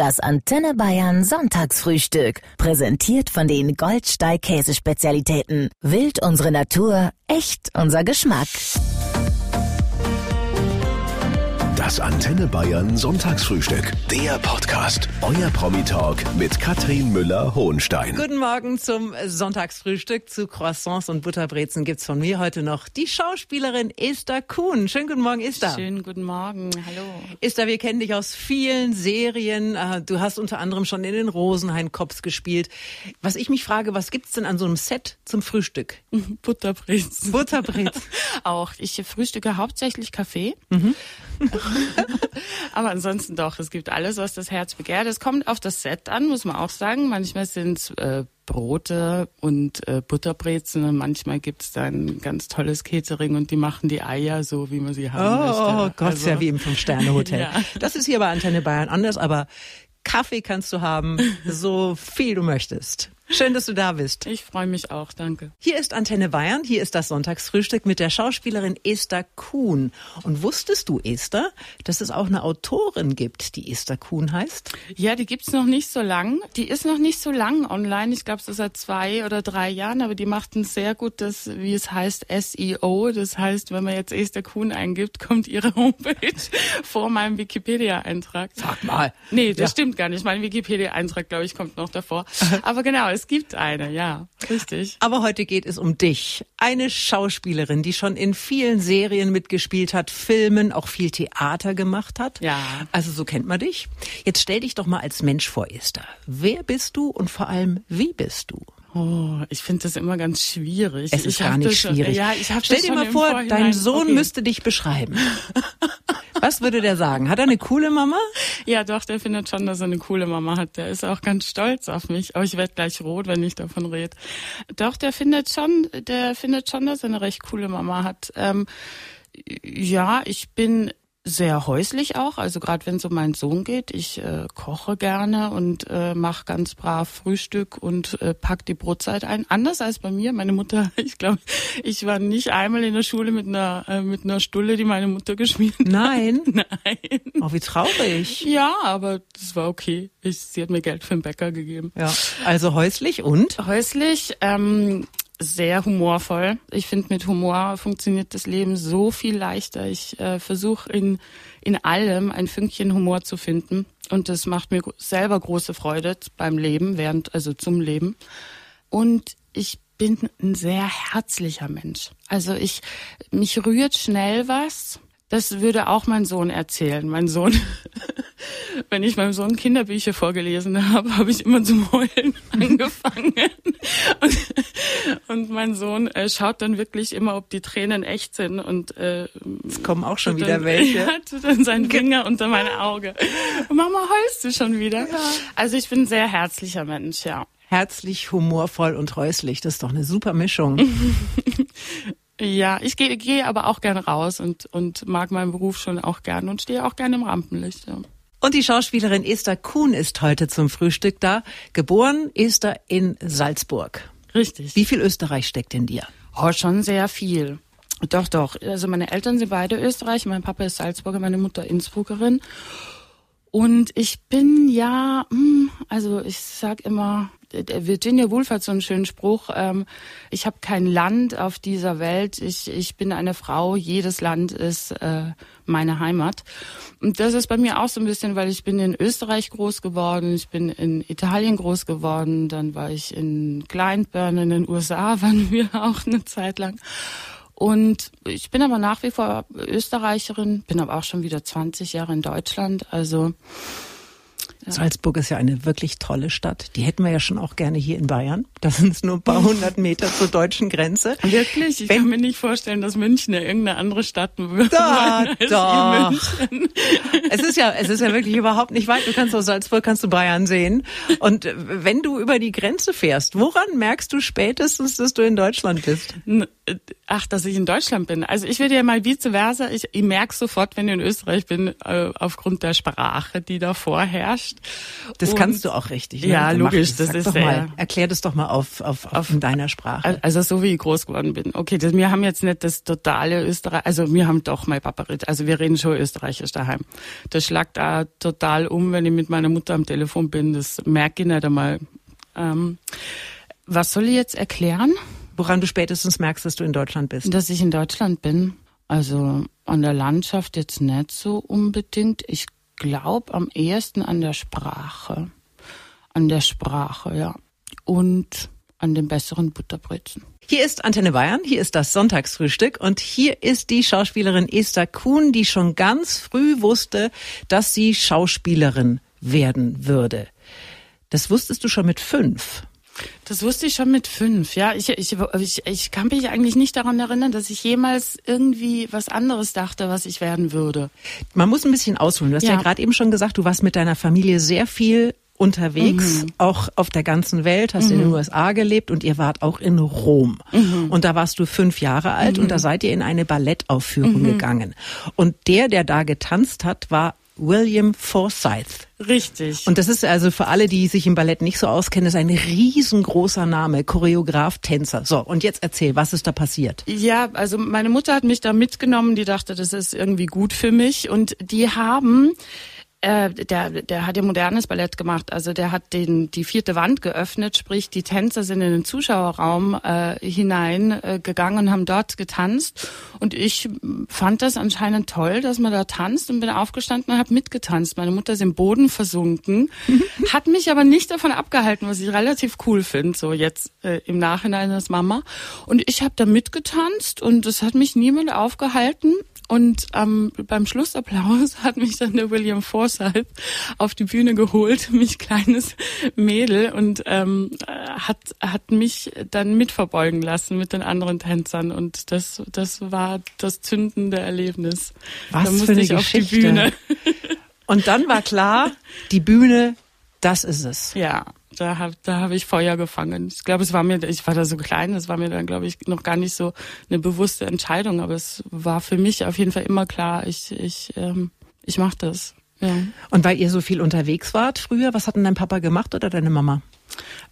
Das Antenne Bayern Sonntagsfrühstück. Präsentiert von den Goldsteig Käsespezialitäten. Wild unsere Natur, echt unser Geschmack. Das Antenne Bayern Sonntagsfrühstück. Der Podcast. Euer Promi-Talk mit Katrin Müller-Hohenstein. Guten Morgen zum Sonntagsfrühstück. Zu Croissants und Butterbrezen gibt's von mir heute noch die Schauspielerin Esther Kuhn. Schönen guten Morgen, Esther. Schönen guten Morgen. Hallo. Esther, wir kennen dich aus vielen Serien. Äh, du hast unter anderem schon in den Rosenhain-Cops gespielt. Was ich mich frage, was gibt's denn an so einem Set zum Frühstück? Butterbrezen. Butterbrezen. Auch. Ich frühstücke hauptsächlich Kaffee. Mhm. Aber ansonsten doch, es gibt alles, was das Herz begehrt. Es kommt auf das Set an, muss man auch sagen. Manchmal sind es äh, Brote und äh, Butterbrezen und manchmal gibt's dann ganz tolles Catering und die machen die Eier so, wie man sie haben oh, möchte. Oh Gott, Also- ja wie im Fünf-Sterne-Hotel. Ja. Das ist hier bei Antenne Bayern anders, aber Kaffee kannst du haben, so viel du möchtest. Schön, dass du da bist. Ich freue mich auch, danke. Hier ist Antenne Bayern, hier ist das Sonntagsfrühstück mit der Schauspielerin Esther Kuhn. Und wusstest du, Esther, dass es auch eine Autorin gibt, die Esther Kuhn heißt? Ja, die gibt's noch nicht so lang. Die ist noch nicht so lang online. Ich glaube, so seit zwei oder drei Jahren, aber die macht ein sehr gutes, wie es heißt, SEO. Das heißt, wenn man jetzt Esther Kuhn eingibt, kommt ihre Homepage vor meinem Wikipedia-Eintrag. Sag mal. Nee, das Ja. stimmt gar nicht. Mein Wikipedia-Eintrag, glaube ich, kommt noch davor. Aber genau, es gibt eine, ja. Richtig. Aber heute geht es um dich. Eine Schauspielerin, die schon in vielen Serien mitgespielt hat, Filmen, auch viel Theater gemacht hat. Ja. Also so kennt man dich. Jetzt stell dich doch mal als Mensch vor, Esther. Wer bist du und vor allem, wie bist du? Oh, ich finde das immer ganz schwierig. Es ist ich gar nicht das schon- schwierig. Ja, ich Stell dir schon mal vor, dein Sohn okay. müsste dich beschreiben. Was würde der sagen? Hat er eine coole Mama? Ja, doch, der findet schon, dass er eine coole Mama hat. Der ist auch ganz stolz auf mich. Aber ich werde gleich rot, wenn ich davon rede. Doch, der findet schon, der findet schon, dass er eine recht coole Mama hat. Ähm, ja, ich bin sehr häuslich auch, also gerade wenn es um meinen Sohn geht. Ich äh, koche gerne und äh, mache ganz brav Frühstück und äh, pack die Brotzeit ein. Anders als bei mir. Meine Mutter, ich glaube, ich war nicht einmal in der Schule mit einer äh, mit einer Stulle, die meine Mutter geschmiert hat. Nein. Nein. Oh, wie traurig. Ja, aber das war okay. Ich, sie hat mir Geld für den Bäcker gegeben. Ja. Also häuslich und? Häuslich, ähm, sehr humorvoll. Ich finde, mit Humor funktioniert das Leben so viel leichter. Ich äh, versuche in, in allem ein Fünkchen Humor zu finden. Und das macht mir selber große Freude beim Leben, während, also zum Leben. Und ich bin ein sehr herzlicher Mensch. Also ich, mich rührt schnell was. Das würde auch mein Sohn erzählen. Mein Sohn, wenn ich meinem Sohn Kinderbücher vorgelesen habe, habe ich immer zum Heulen angefangen. Und, und mein Sohn äh, schaut dann wirklich immer, ob die Tränen echt sind und äh, Es kommen auch schon wieder dann, welche. Ja, tut dann seinen Finger unter mein Auge. Mama, heulst du schon wieder? Also ich bin ein sehr herzlicher Mensch, ja. Herzlich, humorvoll und häuslich. Das ist doch eine super Mischung. Ja, ich gehe geh aber auch gerne raus und, und mag meinen Beruf schon auch gerne und stehe auch gerne im Rampenlicht. Ja. Und die Schauspielerin Esther Kuhn ist heute zum Frühstück da. Geboren Esther in Salzburg. Richtig. Wie viel Österreich steckt in dir? Oh, schon sehr viel. Doch, doch. Also meine Eltern sind beide Österreich. Mein Papa ist Salzburger, meine Mutter Innsbruckerin. Und ich bin ja, hm, also ich sag immer, Virginia Woolf hat so einen schönen Spruch, ähm, ich habe kein Land auf dieser Welt, ich, ich bin eine Frau, jedes Land ist äh, meine Heimat. Und das ist bei mir auch so ein bisschen, weil ich bin in Österreich groß geworden, ich bin in Italien groß geworden, dann war ich in Glyndebourne in den USA, waren wir auch eine Zeit lang. Und ich bin aber nach wie vor Österreicherin, bin aber auch schon wieder 20 Jahre in Deutschland. Also Salzburg ist ja eine wirklich tolle Stadt. Die hätten wir ja schon auch gerne hier in Bayern. Das sind nur ein paar hundert Meter zur deutschen Grenze. wirklich, ich Wenn- kann mir nicht vorstellen, dass München ja irgendeine andere Stadt wird. Da, als doch. München. Es ist ja, es ist ja wirklich überhaupt nicht weit. Du kannst aus Salzburg, kannst du Bayern sehen. Und wenn du über die Grenze fährst, woran merkst du spätestens, dass du in Deutschland bist? Ach, dass ich in Deutschland bin. Also ich würde ja mal vice versa, ich, ich merke sofort, wenn ich in Österreich bin, äh, aufgrund der Sprache, die da vorherrscht. Das Und, kannst du auch richtig. Ne? Ja, logisch. Das, das ist doch mal, Erklär das doch mal auf, auf, auf, auf in deiner Sprache. Also so wie ich groß geworden bin. Okay, das, wir haben jetzt nicht das totale Österreich, also wir haben doch mein Papa, also wir reden schon Österreichisch daheim. Das schlagt da total um, wenn ich mit meiner Mutter am Telefon bin. Das merke ich nicht einmal. Ähm, was soll ich jetzt erklären? Woran du spätestens merkst, dass du in Deutschland bist? Dass ich in Deutschland bin. Also an der Landschaft jetzt nicht so unbedingt. Ich glaube am ehesten an der Sprache. An der Sprache, ja. Und an den besseren Butterbrezen. Hier ist Antenne Bayern, hier ist das Sonntagsfrühstück und hier ist die Schauspielerin Esther Kuhn, die schon ganz früh wusste, dass sie Schauspielerin werden würde. Das wusstest du schon mit fünf. Das wusste ich schon mit fünf, ja. Ich, ich, ich, ich kann mich eigentlich nicht daran erinnern, dass ich jemals irgendwie was anderes dachte, was ich werden würde. Man muss ein bisschen ausholen. Du hast ja, ja gerade eben schon gesagt, du warst mit deiner Familie sehr viel unterwegs, mhm. auch auf der ganzen Welt, hast mhm. in den. USA gelebt und ihr wart auch in Rom. Mhm. Und da warst du fünf Jahre alt und da mhm. seid ihr in eine Ballettaufführung mhm. gegangen. Und der, der da getanzt hat, war William Forsyth. Richtig. Und das ist also für alle, die sich im Ballett nicht so auskennen, ist ein riesengroßer Name, Choreograf, Tänzer. So, und jetzt erzähl, was ist da passiert? Ja, also meine Mutter hat mich da mitgenommen, die dachte, das ist irgendwie gut für mich und die haben äh, der, der hat ja modernes Ballett gemacht. Also der hat den, die vierte Wand geöffnet, sprich die Tänzer sind in den Zuschauerraum äh, hineingegangen äh, und haben dort getanzt. Und ich fand das anscheinend toll, dass man da tanzt und bin aufgestanden und habe mitgetanzt. Meine Mutter ist im Boden versunken, hat mich aber nicht davon abgehalten, was ich relativ cool finde, so jetzt äh, im Nachhinein als Mama. Und ich habe da mitgetanzt und es hat mich niemand aufgehalten. Und ähm, beim Schlussapplaus hat mich dann der William Forsyth auf die Bühne geholt, mich kleines Mädel, und ähm, hat, hat mich dann mitverbeugen lassen mit den anderen Tänzern. Und das, das war das zündende Erlebnis. Was da musste für eine ich Geschichte. auf die Bühne. Und dann war klar, die Bühne, das ist es. Ja da habe da hab ich Feuer gefangen. Ich glaube, es war mir, ich war da so klein, es war mir dann, glaube ich, noch gar nicht so eine bewusste Entscheidung, aber es war für mich auf jeden Fall immer klar, ich, ich, ähm, ich mache das. Ja. Und weil ihr so viel unterwegs wart früher, was hat denn dein Papa gemacht oder deine Mama?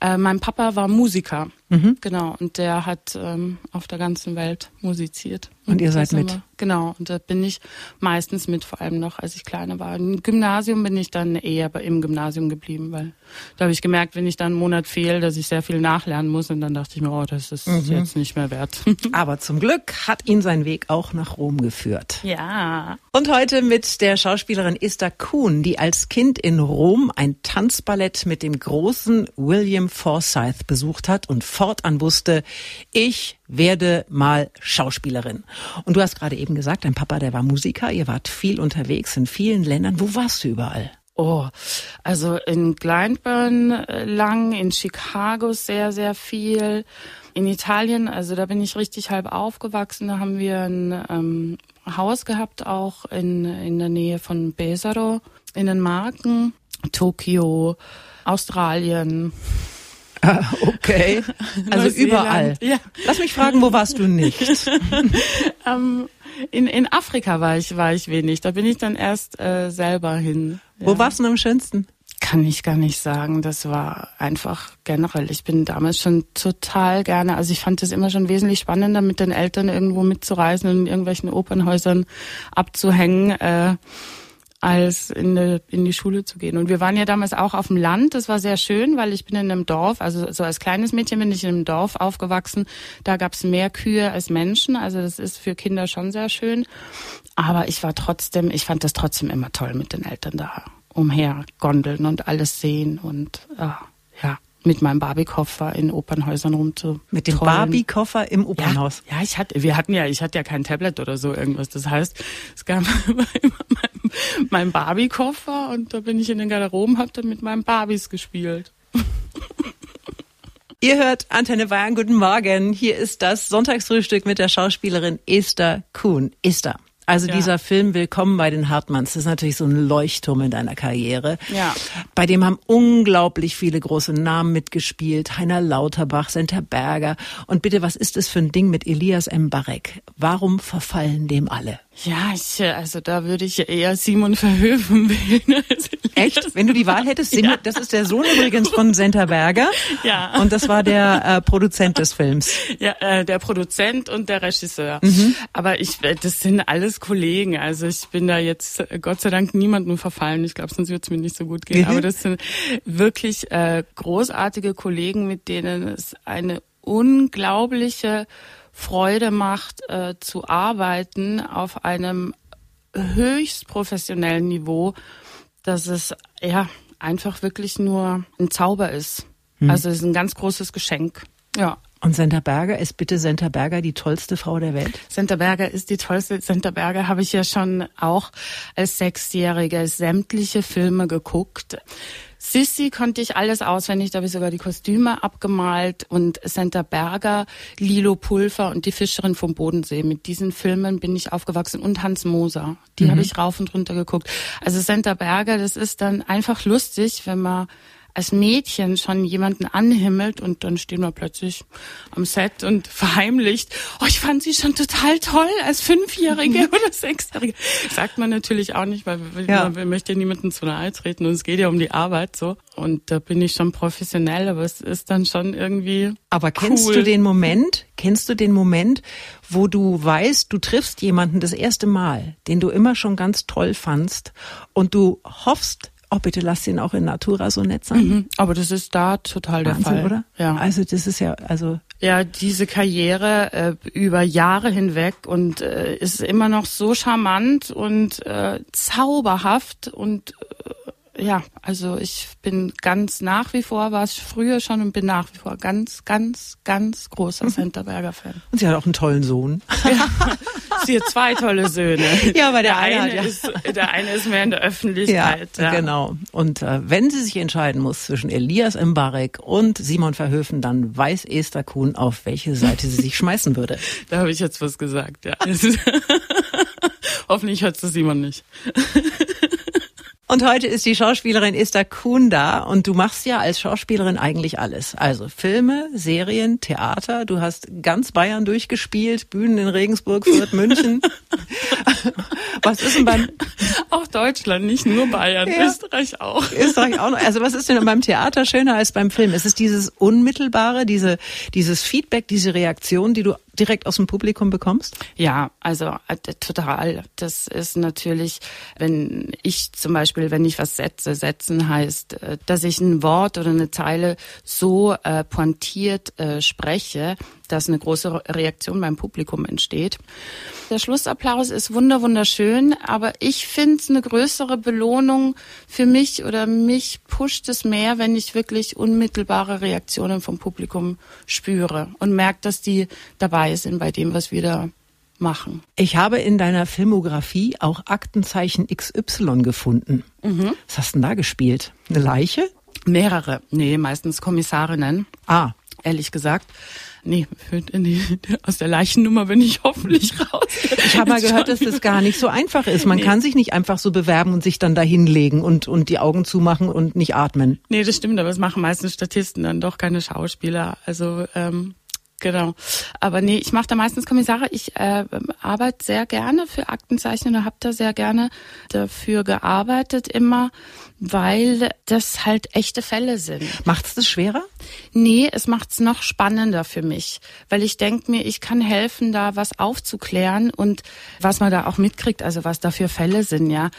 Äh, mein Papa war Musiker, mhm. genau, und der hat ähm, auf der ganzen Welt musiziert. Und, und ihr seid mit? Wir, genau, und da bin ich meistens mit, vor allem noch, als ich kleiner war. Im Gymnasium bin ich dann eher im Gymnasium geblieben, weil da habe ich gemerkt, wenn ich dann einen Monat fehle, dass ich sehr viel nachlernen muss. Und dann dachte ich mir, oh, das ist mhm. jetzt nicht mehr wert. Aber zum Glück hat ihn sein Weg auch nach Rom geführt. Ja. Und heute mit der Schauspielerin Esther Kuhn, die als Kind in Rom ein Tanzballett mit dem großen William Forsyth besucht hat und fortan wusste, ich werde mal Schauspielerin. Und du hast gerade eben gesagt, dein Papa, der war Musiker, ihr wart viel unterwegs in vielen Ländern. Wo warst du überall? Oh, also in Glyndebourne äh, lang, in Chicago sehr, sehr viel, in Italien, also da bin ich richtig halb aufgewachsen. Da haben wir ein ähm, Haus gehabt, auch in, in der Nähe von Pesaro, in den Marken, Tokio, Australien. Ah, okay, also überall. Ja. Lass mich fragen, wo warst du nicht? ähm, in, in Afrika war ich, war ich wenig. Da bin ich dann erst äh, selber hin. Ja. Wo warst du am schönsten? Kann ich gar nicht sagen. Das war einfach generell. Ich bin damals schon total gerne, also ich fand es immer schon wesentlich spannender, mit den Eltern irgendwo mitzureisen und in irgendwelchen Opernhäusern abzuhängen. Äh, als in, die, in die Schule zu gehen. Und wir waren ja damals auch auf dem Land. Das war sehr schön, weil ich bin in einem Dorf, also so als kleines Mädchen bin ich in einem Dorf aufgewachsen. Da gab es mehr Kühe als Menschen. Also das ist für Kinder schon sehr schön. Aber ich war trotzdem, ich fand das trotzdem immer toll mit den Eltern da umher gondeln und alles sehen und äh, ja mit meinem Barbie-Koffer in Opernhäusern rumzu. Mit dem Barbie-Koffer im Opernhaus? Ja, ja, ich hatte, wir hatten ja, ich hatte ja kein Tablet oder so irgendwas. Das heißt, es gab immer mein, mein Barbie-Koffer und da bin ich in den Garderoben, hab dann mit meinen Barbies gespielt. Ihr hört Antenne Bayern, guten Morgen. Hier ist das Sonntagsfrühstück mit der Schauspielerin Esther Kuhn. Esther, Also Ja. dieser Film Willkommen bei den Hartmanns, das ist natürlich so ein Leuchtturm in deiner Karriere. Ja. Bei dem haben unglaublich viele große Namen mitgespielt. Heiner Lauterbach, Senta Berger. Und bitte, was ist das für ein Ding mit Elias M. Barek? Warum verfallen dem alle? Ja, ich, äh, also da würde ich eher Simon Verhöfen wählen. Echt? Wenn du die Wahl hättest, Simon, das ist der Sohn übrigens von Senta Berger. Ja. Und das war der äh, Produzent des Films. Ja, äh, der Produzent und der Regisseur. Mhm. Aber ich, äh, das sind alles Kollegen. Also ich bin da jetzt äh, Gott sei Dank niemandem verfallen. Ich glaube, sonst würde es mir nicht so gut gehen. Mhm. Aber das sind wirklich äh, großartige Kollegen, mit denen es eine unglaubliche Freude macht, äh, zu arbeiten auf einem höchst professionellen Niveau, dass es ja einfach wirklich nur ein Zauber ist. Hm. Also es ist ein ganz großes Geschenk. Ja. Und Senta Berger, ist bitte Senta Berger die tollste Frau der Welt? Senta Berger ist die tollste. Senta Berger habe ich ja schon auch als Sechsjährige sämtliche Filme geguckt. Sissy konnte ich alles auswendig, da habe ich sogar die Kostüme abgemalt und Senta Berger, Lilo Pulver und die Fischerin vom Bodensee. Mit diesen Filmen bin ich aufgewachsen und Hans Moser. Die habe ich rauf und runter geguckt. Also Senta Berger, das ist dann einfach lustig, wenn man als Mädchen schon jemanden anhimmelt und dann stehen wir plötzlich am Set und verheimlicht, oh, ich fand sie schon total toll als Fünfjährige oder Sechsjährige. Sagt man natürlich auch nicht, weil wir, Ja. man möchte ja niemandem zu nahe treten und es geht ja um die Arbeit so. Und da bin ich schon professionell, aber es ist dann schon irgendwie Aber kennst cool. du den Moment, kennst du den Moment, wo du weißt, du triffst jemanden das erste Mal, den du immer schon ganz toll fandst und du hoffst, oh bitte lass ihn auch in Natura so nett sein. Mhm, Aber das ist da total der Wahnsinn, Fall. oder? Ja. Also das ist ja, also Ja, diese Karriere äh, über Jahre hinweg und äh, ist immer noch so charmant und äh, zauberhaft und äh, ja, also ich bin ganz nach wie vor, war es früher schon und bin nach wie vor ganz, ganz, ganz großer Centerberger Fan. und sie hat auch einen tollen Sohn. Sie hat zwei tolle Söhne. Ja, aber der der eine eine ja- ist, der eine ist mehr in der Öffentlichkeit. Ja, genau. Und äh, wenn sie sich entscheiden muss zwischen Elias Mbarek und Simon Verhöfen, dann weiß Esther Kuhn, auf welche Seite sie sich schmeißen würde. Da habe ich jetzt was gesagt, ja. Hoffentlich hört es Simon nicht. Und heute ist die Schauspielerin Esther Kuhn da und du machst ja als Schauspielerin eigentlich alles. Also Filme, Serien, Theater. Du hast ganz Bayern durchgespielt, Bühnen in Regensburg, Fürth, München. Was ist denn beim Auch Deutschland, nicht nur Bayern, Ja. Österreich auch. Österreich auch noch? Also was ist denn beim Theater schöner als beim Film? Ist es dieses unmittelbare, diese, dieses Feedback, diese Reaktion, die du direkt aus dem Publikum bekommst? Ja, also äh, total. Das ist natürlich, wenn ich zum Beispiel, wenn ich was setze, setzen heißt, äh, dass ich ein Wort oder eine Zeile so äh, pointiert äh, spreche, dass eine große Reaktion beim Publikum entsteht. Der Schlussapplaus ist wunder wunderschön, aber ich finde es eine größere Belohnung für mich oder mich pusht es mehr, wenn ich wirklich unmittelbare Reaktionen vom Publikum spüre und merke, dass die dabei sind bei dem, was wir da machen. Ich habe in deiner Filmografie auch Aktenzeichen XY gefunden. Was hast du denn da gespielt? Eine Leiche? Mehrere, nee, meistens Kommissarinnen, Ah, ehrlich gesagt. Nee, nee, aus der Leichennummer bin ich hoffentlich raus. Ich habe mal gehört, dass das gar nicht so einfach ist. Man kann sich nicht einfach so bewerben und sich dann da hinlegen und, und die Augen zumachen und nicht atmen. Nee, das stimmt, aber es machen meistens Statisten dann doch keine Schauspieler. Also ähm, genau. Aber nee, ich mache da meistens Kommissare. Ich äh, arbeite sehr gerne für Aktenzeichen und habe da sehr gerne dafür gearbeitet immer, weil das halt echte Fälle sind. Macht's das schwerer? Nee, es macht's noch spannender für mich, weil ich denk mir, ich kann helfen, da was aufzuklären und was man da auch mitkriegt, also was da für Fälle sind, ja,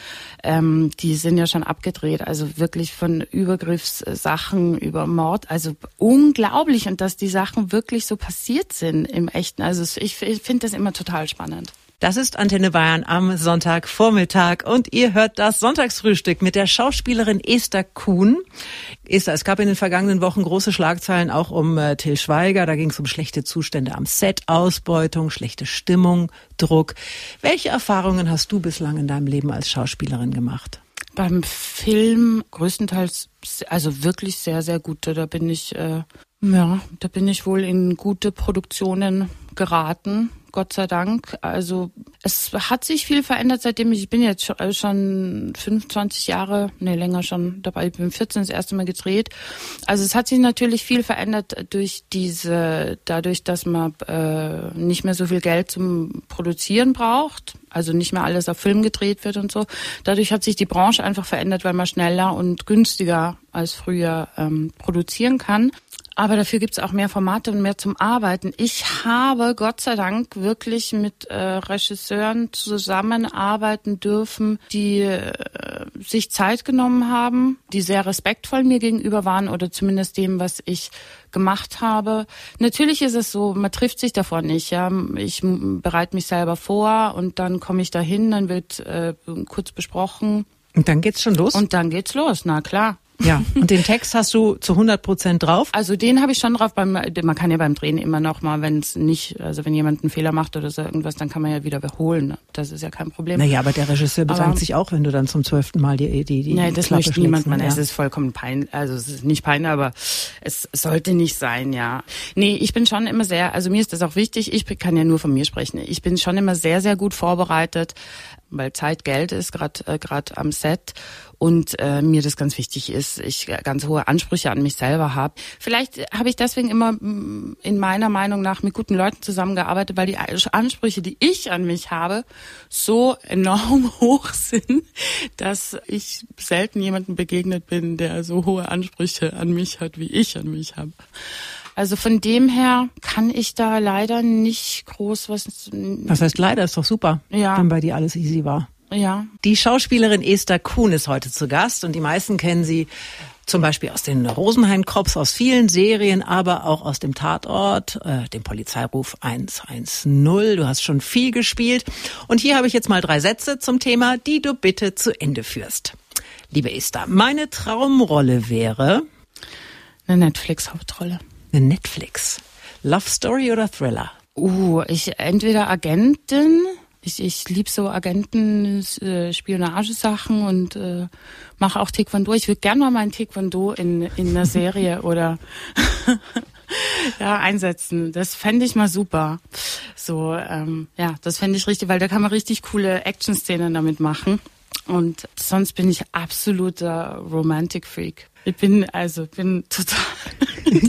ähm, die sind ja schon abgedreht, also wirklich von Übergriffssachen über Mord, also unglaublich und dass die Sachen wirklich so passiert sind im Echten. Also ich, ich finde das immer total spannend. Das ist Antenne Bayern am Sonntagvormittag und ihr hört das Sonntagsfrühstück mit der Schauspielerin Esther Kuhn. Esther, es gab in den vergangenen Wochen große Schlagzeilen auch um äh, Till Schweiger. Da ging es um schlechte Zustände am Set, Ausbeutung, schlechte Stimmung, Druck. Welche Erfahrungen hast du bislang in deinem Leben als Schauspielerin gemacht? Beim Film größtenteils, also wirklich sehr, sehr gute. Da bin ich, äh, ja, da bin ich wohl in gute Produktionen geraten, Gott sei Dank. Also es hat sich viel verändert, seitdem ich, ich bin jetzt schon 25 äh, Jahre, nee, länger schon dabei, ich bin 14 das erste Mal gedreht. Also es hat sich natürlich viel verändert durch diese, dadurch, dass man äh, nicht mehr so viel Geld zum Produzieren braucht, also nicht mehr alles auf Film gedreht wird und so. Dadurch hat sich die Branche einfach verändert, weil man schneller und günstiger als früher ähm, produzieren kann. Aber dafür gibt's auch mehr Formate und mehr zum Arbeiten. Ich habe Gott sei Dank wirklich mit äh, Regisseuren zusammenarbeiten dürfen, die äh, sich Zeit genommen haben, die sehr respektvoll mir gegenüber waren oder zumindest dem, was ich gemacht habe. Natürlich ist es so, man trifft sich davor nicht. Ja, ich bereite mich selber vor und dann komme ich dahin, dann wird äh, kurz besprochen. Und dann geht's schon los? Und dann geht's los, na klar. Ja, und den Text hast du zu 100 Prozent drauf? Also den habe ich schon drauf. Beim, man kann ja beim Drehen immer noch mal, wenn es nicht, also wenn jemand einen Fehler macht oder so irgendwas, dann kann man ja wieder wiederholen. Das ist ja kein Problem. Naja, aber der Regisseur bedankt aber, sich auch, wenn du dann zum zwölften Mal die die die Nein, das Klappe möchte niemand. Man, ne? ja. es ist vollkommen peinlich. Also es ist nicht peinlich, aber es sollte nicht sein, ja. Nee, ich bin schon immer sehr, also mir ist das auch wichtig. Ich kann ja nur von mir sprechen. Ich bin schon immer sehr, sehr gut vorbereitet, weil Zeit Geld ist gerade äh, gerade am Set und äh, mir das ganz wichtig ist, ich ganz hohe Ansprüche an mich selber habe. Vielleicht habe ich deswegen immer mm, in meiner Meinung nach mit guten Leuten zusammengearbeitet, weil die Ansprüche, die ich an mich habe, so enorm hoch sind, dass ich selten jemandem begegnet bin, der so hohe Ansprüche an mich hat, wie ich an mich habe. Also von dem her kann ich da leider nicht groß was. Was heißt leider? Ist doch super, ja. wenn bei dir alles easy war. Ja. Die Schauspielerin Esther Kuhn ist heute zu Gast und die meisten kennen sie zum Beispiel aus den Rosenheim-Cops, aus vielen Serien, aber auch aus dem Tatort, äh, dem Polizeiruf 110. Du hast schon viel gespielt. Und hier habe ich jetzt mal drei Sätze zum Thema, die du bitte zu Ende führst. Liebe Esther, meine Traumrolle wäre... Eine Netflix-Hauptrolle. Eine Netflix. Love Story oder Thriller? Uh, ich entweder Agentin ich, ich liebe so Agenten, äh, Spionagesachen und äh, mache auch Taekwondo. Ich würde gerne mal mein Taekwondo in, in einer Serie oder ja, einsetzen. Das fände ich mal super. So, ähm, ja, das fände ich richtig, weil da kann man richtig coole Action-Szenen damit machen. Und sonst bin ich absoluter Romantic Freak. Ich bin also bin total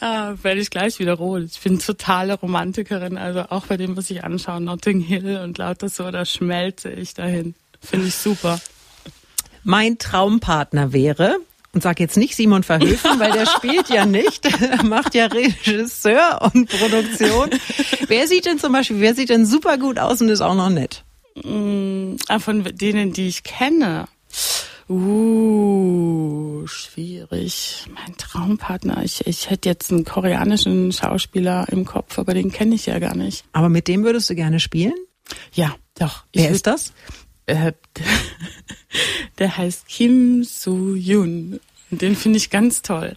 ah, werde ich gleich wieder rot. Ich bin totale Romantikerin, also auch bei dem, was ich anschaue, Notting Hill und lauter so, da schmelze ich dahin. Finde ich super. Mein Traumpartner wäre, und sag jetzt nicht Simon Verhöfen, weil der spielt ja nicht, macht ja Regisseur und Produktion. Wer sieht denn zum Beispiel, wer sieht denn super gut aus und ist auch noch nett? Mm, ah, von denen, die ich kenne. Uh, schwierig. Mein Traumpartner. Ich, ich hätte jetzt einen koreanischen Schauspieler im Kopf, aber den kenne ich ja gar nicht. Aber mit dem würdest du gerne spielen? Ja, doch. Wer ist das? Äh, der heißt Kim Soo-yoon. Den finde ich ganz toll.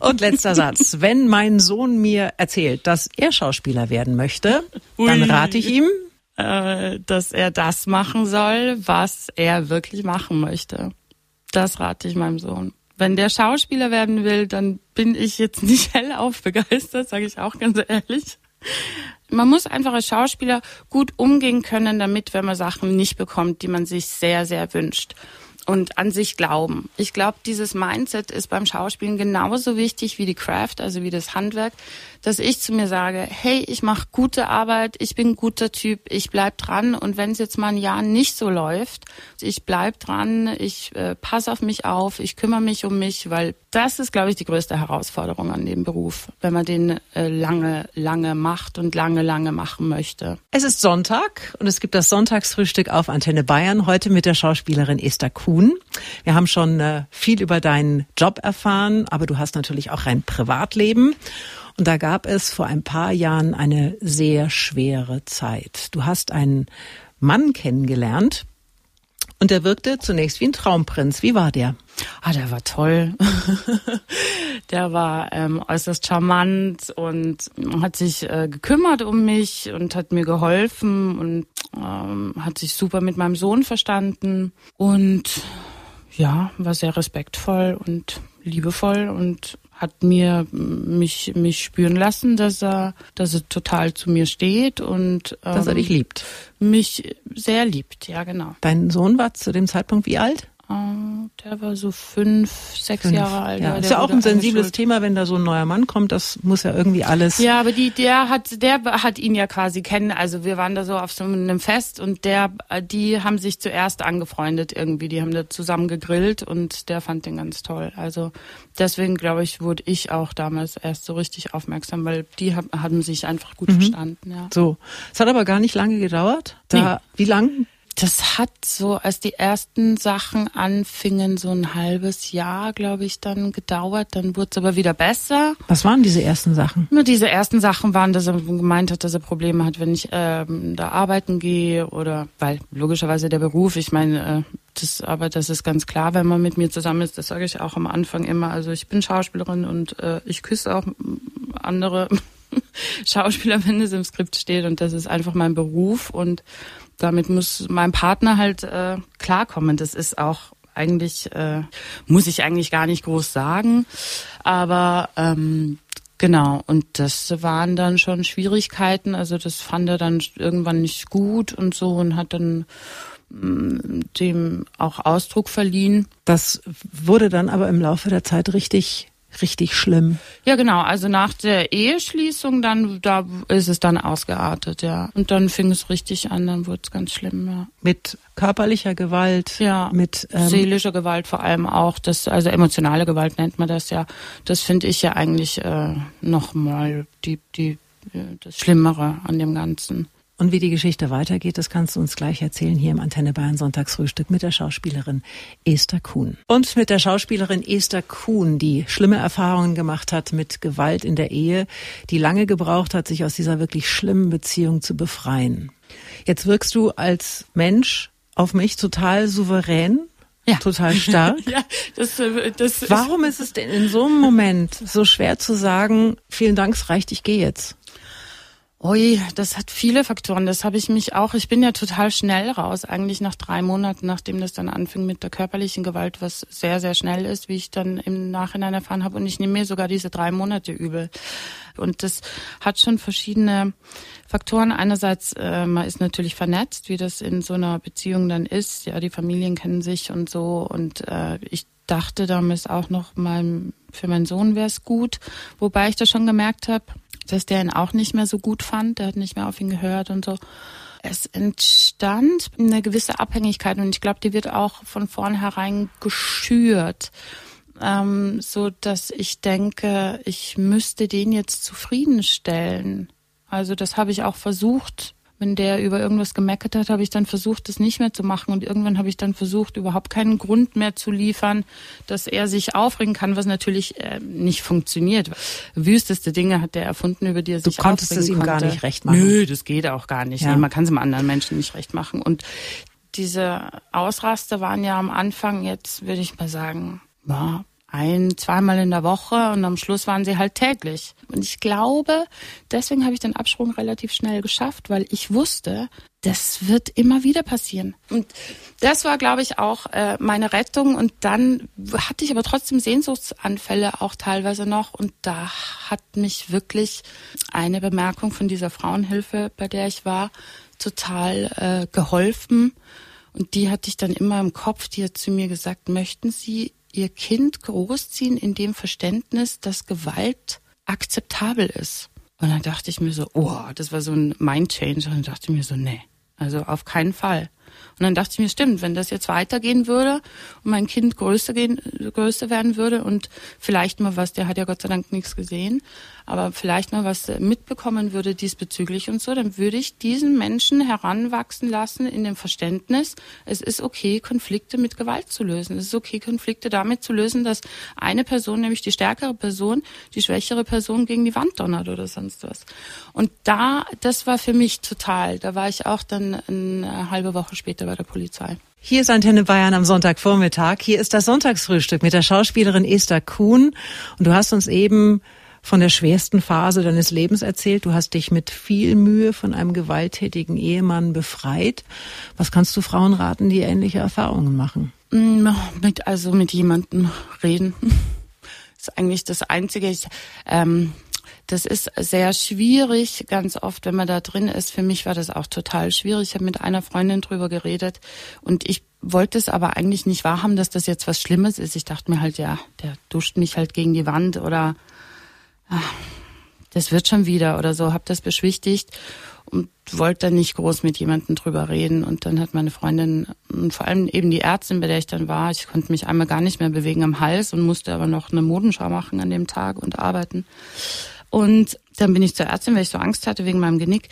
Und letzter Satz. Wenn mein Sohn mir erzählt, dass er Schauspieler werden möchte, Ui. dann rate ich ihm, äh, dass er das machen soll, was er wirklich machen möchte. Das rate ich meinem Sohn. Wenn der Schauspieler werden will, dann bin ich jetzt nicht hellauf begeistert, sage ich auch ganz ehrlich. Man muss einfach als Schauspieler gut umgehen können damit, wenn man Sachen nicht bekommt, die man sich sehr, sehr wünscht und an sich glauben. Ich glaube, dieses Mindset ist beim Schauspielen genauso wichtig wie die Craft, also wie das Handwerk, dass ich zu mir sage, hey, ich mache gute Arbeit, ich bin ein guter Typ, ich bleib dran und wenn es jetzt mal ein Jahr nicht so läuft, ich bleib dran, ich äh, passe auf mich auf, ich kümmere mich um mich, weil das ist, glaube ich, die größte Herausforderung an dem Beruf, wenn man den äh, lange, lange macht und lange, lange machen möchte. Es ist Sonntag und es gibt das Sonntagsfrühstück auf Antenne Bayern, heute mit der Schauspielerin Esther Kuhn. Wir haben schon äh, viel über deinen Job erfahren, aber du hast natürlich auch ein Privatleben. Und da gab es vor ein paar Jahren eine sehr schwere Zeit. Du hast einen Mann kennengelernt und der wirkte zunächst wie ein Traumprinz. Wie war der? Ah, der war toll. der war ähm, äußerst charmant und hat sich äh, gekümmert um mich und hat mir geholfen und ähm, hat sich super mit meinem Sohn verstanden und ja, war sehr respektvoll und liebevoll und hat mir mich mich spüren lassen, dass er dass er total zu mir steht und ähm, dass er dich liebt. Mich sehr liebt, ja genau. Dein Sohn war zu dem Zeitpunkt wie alt? Der war so fünf, sechs fünf. Jahre alt. Ja. Ist ja auch ein sensibles Thema, wenn da so ein neuer Mann kommt. Das muss ja irgendwie alles. Ja, aber die, der hat, der hat ihn ja quasi kennen. Also wir waren da so auf so einem Fest und der, die haben sich zuerst angefreundet irgendwie. Die haben da zusammen gegrillt und der fand den ganz toll. Also deswegen glaube ich, wurde ich auch damals erst so richtig aufmerksam, weil die haben sich einfach gut mhm. verstanden. Ja. So, es hat aber gar nicht lange gedauert. Da, nee. wie lang das hat so, als die ersten Sachen anfingen, so ein halbes Jahr, glaube ich, dann gedauert. Dann wurde es aber wieder besser. Was waren diese ersten Sachen? Nur diese ersten Sachen waren, dass er gemeint hat, dass er Probleme hat, wenn ich ähm, da arbeiten gehe oder, weil logischerweise der Beruf, ich meine, äh, das, aber das ist ganz klar, wenn man mit mir zusammen ist, das sage ich auch am Anfang immer. Also ich bin Schauspielerin und äh, ich küsse auch andere Schauspieler, wenn es im Skript steht und das ist einfach mein Beruf und damit muss mein Partner halt äh, klarkommen. Das ist auch eigentlich, äh, muss ich eigentlich gar nicht groß sagen. Aber ähm, genau, und das waren dann schon Schwierigkeiten. Also das fand er dann irgendwann nicht gut und so und hat dann mm, dem auch Ausdruck verliehen. Das wurde dann aber im Laufe der Zeit richtig richtig schlimm. Ja, genau. Also nach der Eheschließung, dann da ist es dann ausgeartet, ja. Und dann fing es richtig an, dann wurde es ganz schlimm, ja. Mit körperlicher Gewalt, ja, mit ähm, seelischer Gewalt vor allem auch. Das also emotionale Gewalt nennt man das ja. Das finde ich ja eigentlich äh, noch mal die die das Schlimmere an dem Ganzen. Und wie die Geschichte weitergeht, das kannst du uns gleich erzählen hier im Antenne Bayern Sonntagsfrühstück mit der Schauspielerin Esther Kuhn. Und mit der Schauspielerin Esther Kuhn, die schlimme Erfahrungen gemacht hat mit Gewalt in der Ehe, die lange gebraucht hat, sich aus dieser wirklich schlimmen Beziehung zu befreien. Jetzt wirkst du als Mensch auf mich total souverän, ja. total stark. ja, das, äh, das Warum ist es denn in so einem Moment so schwer zu sagen, vielen Dank, es reicht, ich gehe jetzt? Ui, das hat viele Faktoren. Das habe ich mich auch. Ich bin ja total schnell raus, eigentlich nach drei Monaten, nachdem das dann anfing mit der körperlichen Gewalt, was sehr, sehr schnell ist, wie ich dann im Nachhinein erfahren habe. Und ich nehme mir sogar diese drei Monate übel. Und das hat schon verschiedene Faktoren. Einerseits, äh, man ist natürlich vernetzt, wie das in so einer Beziehung dann ist. Ja, die Familien kennen sich und so. Und äh, ich dachte damals auch noch, mein, für meinen Sohn wäre es gut. Wobei ich da schon gemerkt habe, dass der ihn auch nicht mehr so gut fand, der hat nicht mehr auf ihn gehört und so. Es entstand eine gewisse Abhängigkeit und ich glaube, die wird auch von vornherein geschürt, ähm, so dass ich denke, ich müsste den jetzt zufriedenstellen. Also das habe ich auch versucht wenn der über irgendwas gemeckert hat, habe ich dann versucht, das nicht mehr zu machen. Und irgendwann habe ich dann versucht, überhaupt keinen Grund mehr zu liefern, dass er sich aufregen kann, was natürlich äh, nicht funktioniert. Wüsteste Dinge hat der erfunden, über die er sich Du konntest es ihm konnte. gar nicht recht machen. Nö, das geht auch gar nicht. Ja. Nee, man kann es einem anderen Menschen nicht recht machen. Und diese Ausraster waren ja am Anfang jetzt, würde ich mal sagen, ja, ein, zweimal in der Woche und am Schluss waren sie halt täglich. Und ich glaube, deswegen habe ich den Absprung relativ schnell geschafft, weil ich wusste, das wird immer wieder passieren. Und das war, glaube ich, auch äh, meine Rettung. Und dann hatte ich aber trotzdem Sehnsuchtsanfälle auch teilweise noch. Und da hat mich wirklich eine Bemerkung von dieser Frauenhilfe, bei der ich war, total äh, geholfen. Und die hatte ich dann immer im Kopf. Die hat zu mir gesagt, möchten Sie ihr Kind großziehen in dem Verständnis, dass Gewalt akzeptabel ist. Und dann dachte ich mir so, oh, das war so ein Mind-Change. Und dann dachte ich mir so, nee, also auf keinen Fall. Und dann dachte ich mir, stimmt, wenn das jetzt weitergehen würde und mein Kind größer, gehen, größer werden würde und vielleicht mal was, der hat ja Gott sei Dank nichts gesehen, aber vielleicht mal was mitbekommen würde diesbezüglich und so, dann würde ich diesen Menschen heranwachsen lassen in dem Verständnis, es ist okay, Konflikte mit Gewalt zu lösen. Es ist okay, Konflikte damit zu lösen, dass eine Person, nämlich die stärkere Person, die schwächere Person gegen die Wand donnert oder sonst was. Und da, das war für mich total, da war ich auch dann eine halbe Woche später bei der Polizei. Hier ist Antenne Bayern am Sonntagvormittag. Hier ist das Sonntagsfrühstück mit der Schauspielerin Esther Kuhn. Und du hast uns eben von der schwersten Phase deines Lebens erzählt. Du hast dich mit viel Mühe von einem gewalttätigen Ehemann befreit. Was kannst du Frauen raten, die ähnliche Erfahrungen machen? Mm, mit, also mit jemandem reden. Das ist eigentlich das Einzige. Ich, ähm, das ist sehr schwierig, ganz oft, wenn man da drin ist. Für mich war das auch total schwierig. Ich habe mit einer Freundin drüber geredet und ich wollte es aber eigentlich nicht wahrhaben, dass das jetzt was Schlimmes ist. Ich dachte mir halt, ja, der duscht mich halt gegen die Wand oder ach, das wird schon wieder oder so, habe das beschwichtigt und wollte dann nicht groß mit jemandem drüber reden. Und dann hat meine Freundin und vor allem eben die Ärztin, bei der ich dann war, ich konnte mich einmal gar nicht mehr bewegen am Hals und musste aber noch eine Modenschau machen an dem Tag und arbeiten. Und dann bin ich zur Ärztin, weil ich so Angst hatte wegen meinem Genick.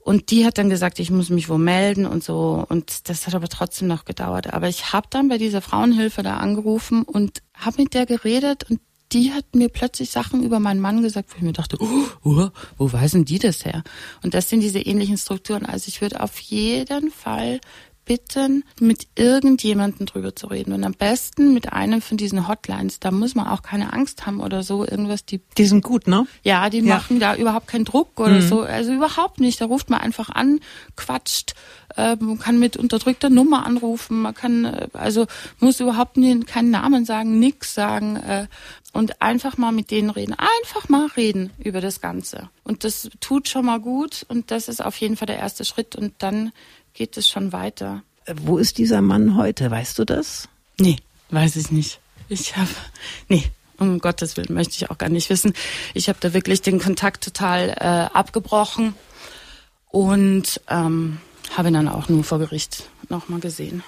Und die hat dann gesagt, ich muss mich wo melden und so. Und das hat aber trotzdem noch gedauert. Aber ich habe dann bei dieser Frauenhilfe da angerufen und habe mit der geredet und die hat mir plötzlich Sachen über meinen Mann gesagt, wo ich mir dachte, oh, oh, wo weiß denn die das her? Und das sind diese ähnlichen Strukturen. Also ich würde auf jeden Fall bitten, mit irgendjemandem drüber zu reden. Und am besten mit einem von diesen Hotlines. Da muss man auch keine Angst haben oder so. Irgendwas, die. Die sind gut, ne? Ja, die ja. machen da überhaupt keinen Druck oder mhm. so. Also überhaupt nicht. Da ruft man einfach an, quatscht, äh, man kann mit unterdrückter Nummer anrufen, man kann, äh, also muss überhaupt nie, keinen Namen sagen, nix sagen. Äh, und einfach mal mit denen reden. Einfach mal reden über das Ganze. Und das tut schon mal gut und das ist auf jeden Fall der erste Schritt und dann geht es schon weiter. Wo ist dieser Mann heute? Weißt du das? Nee, weiß ich nicht. Ich habe, nee, um Gottes Willen möchte ich auch gar nicht wissen. Ich habe da wirklich den Kontakt total äh, abgebrochen und ähm, habe ihn dann auch nur vor Gericht nochmal gesehen.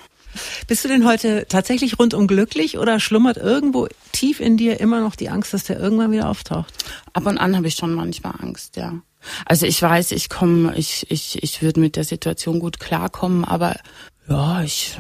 Bist du denn heute tatsächlich rundum glücklich oder schlummert irgendwo tief in dir immer noch die Angst, dass der irgendwann wieder auftaucht? Ab und an habe ich schon manchmal Angst, ja. Also ich weiß, ich komme, ich, ich, ich würde mit der Situation gut klarkommen, aber ja, ich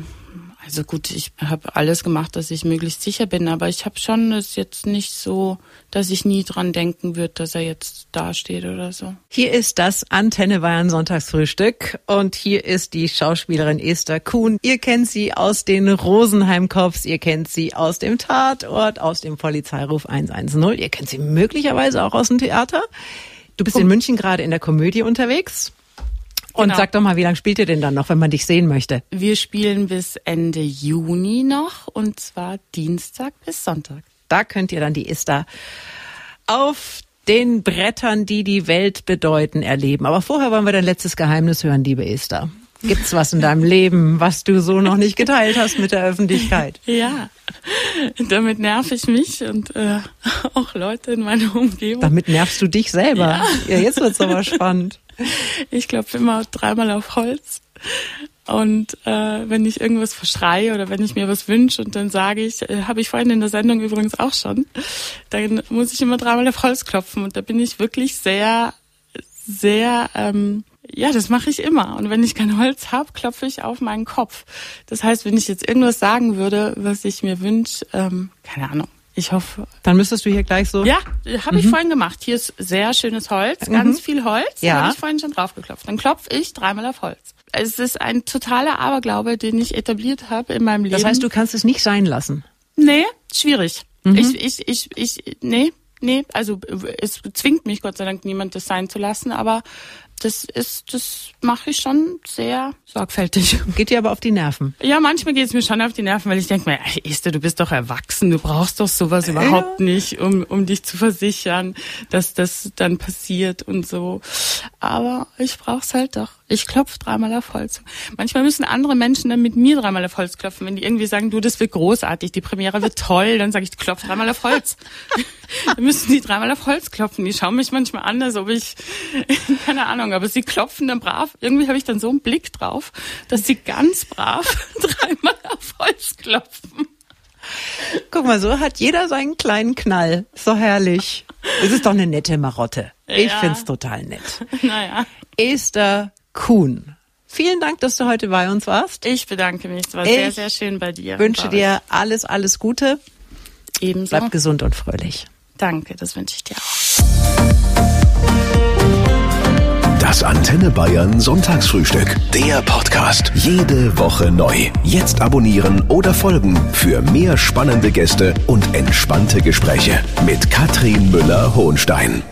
also gut, ich habe alles gemacht, dass ich möglichst sicher bin, aber ich habe schon es jetzt nicht so, dass ich nie dran denken würde, dass er jetzt dasteht oder so. Hier ist das Antenne Bayern Sonntagsfrühstück und hier ist die Schauspielerin Esther Kuhn. Ihr kennt sie aus den Rosenheim-Cops, ihr kennt sie aus dem Tatort, aus dem Polizeiruf 110, ihr kennt sie möglicherweise auch aus dem Theater. Du bist in München gerade in der Komödie unterwegs. Und genau. sag doch mal, wie lange spielt ihr denn dann noch, wenn man dich sehen möchte? Wir spielen bis Ende Juni noch und zwar Dienstag bis Sonntag. Da könnt ihr dann die Ista auf den Brettern, die die Welt bedeuten, erleben. Aber vorher wollen wir dein letztes Geheimnis hören, liebe Esther. Gibt's was in deinem Leben, was du so noch nicht geteilt hast mit der Öffentlichkeit? Ja, damit nerv ich mich und äh, auch Leute in meiner Umgebung. Damit nervst du dich selber. Ja, ja jetzt wird's aber spannend. Ich klopfe immer dreimal auf Holz. Und äh, wenn ich irgendwas verschreie oder wenn ich mir was wünsche und dann sage ich, äh, habe ich vorhin in der Sendung übrigens auch schon, dann muss ich immer dreimal auf Holz klopfen. Und da bin ich wirklich sehr, sehr ähm, ja, das mache ich immer. Und wenn ich kein Holz habe, klopfe ich auf meinen Kopf. Das heißt, wenn ich jetzt irgendwas sagen würde, was ich mir wünsche, ähm, keine Ahnung. Ich hoffe. Dann müsstest du hier gleich so. Ja, habe ich mhm. vorhin gemacht. Hier ist sehr schönes Holz, mhm. ganz viel Holz. Ja. Habe ich vorhin schon drauf geklopft. Dann klopfe ich dreimal auf Holz. Es ist ein totaler Aberglaube, den ich etabliert habe in meinem Leben. Das heißt, du kannst es nicht sein lassen. Nee, schwierig. Mhm. Ich, ich, ich, ich, nee, nee. Also es zwingt mich Gott sei Dank niemand, das sein zu lassen. Aber das ist, das mache ich schon sehr sorgfältig. Geht dir aber auf die Nerven? Ja, manchmal geht es mir schon auf die Nerven, weil ich denke mir, ey, Esther, du bist doch erwachsen, du brauchst doch sowas überhaupt ja. nicht, um, um dich zu versichern, dass das dann passiert und so. Aber ich brauch's halt doch. Ich klopfe dreimal auf Holz. Manchmal müssen andere Menschen dann mit mir dreimal auf Holz klopfen. Wenn die irgendwie sagen, du, das wird großartig, die Premiere wird toll, dann sage ich, klopf dreimal auf Holz. dann müssen die dreimal auf Holz klopfen. Die schauen mich manchmal an, als ob ich, keine Ahnung, aber sie klopfen dann brav. Irgendwie habe ich dann so einen Blick drauf, dass sie ganz brav dreimal auf Holz klopfen. Guck mal, so hat jeder seinen kleinen Knall. So herrlich. Es ist doch eine nette Marotte. Ich ja. find's total nett. Naja. Esther Kuhn. Vielen Dank, dass du heute bei uns warst. Ich bedanke mich. Es war ich sehr, sehr schön bei dir. wünsche dir alles, alles Gute. Ebenso. Bleib gesund und fröhlich. Danke, das wünsche ich dir auch. Das Antenne Bayern Sonntagsfrühstück. Der Podcast. Jede Woche neu. Jetzt abonnieren oder folgen für mehr spannende Gäste und entspannte Gespräche mit Katrin Müller-Hohenstein.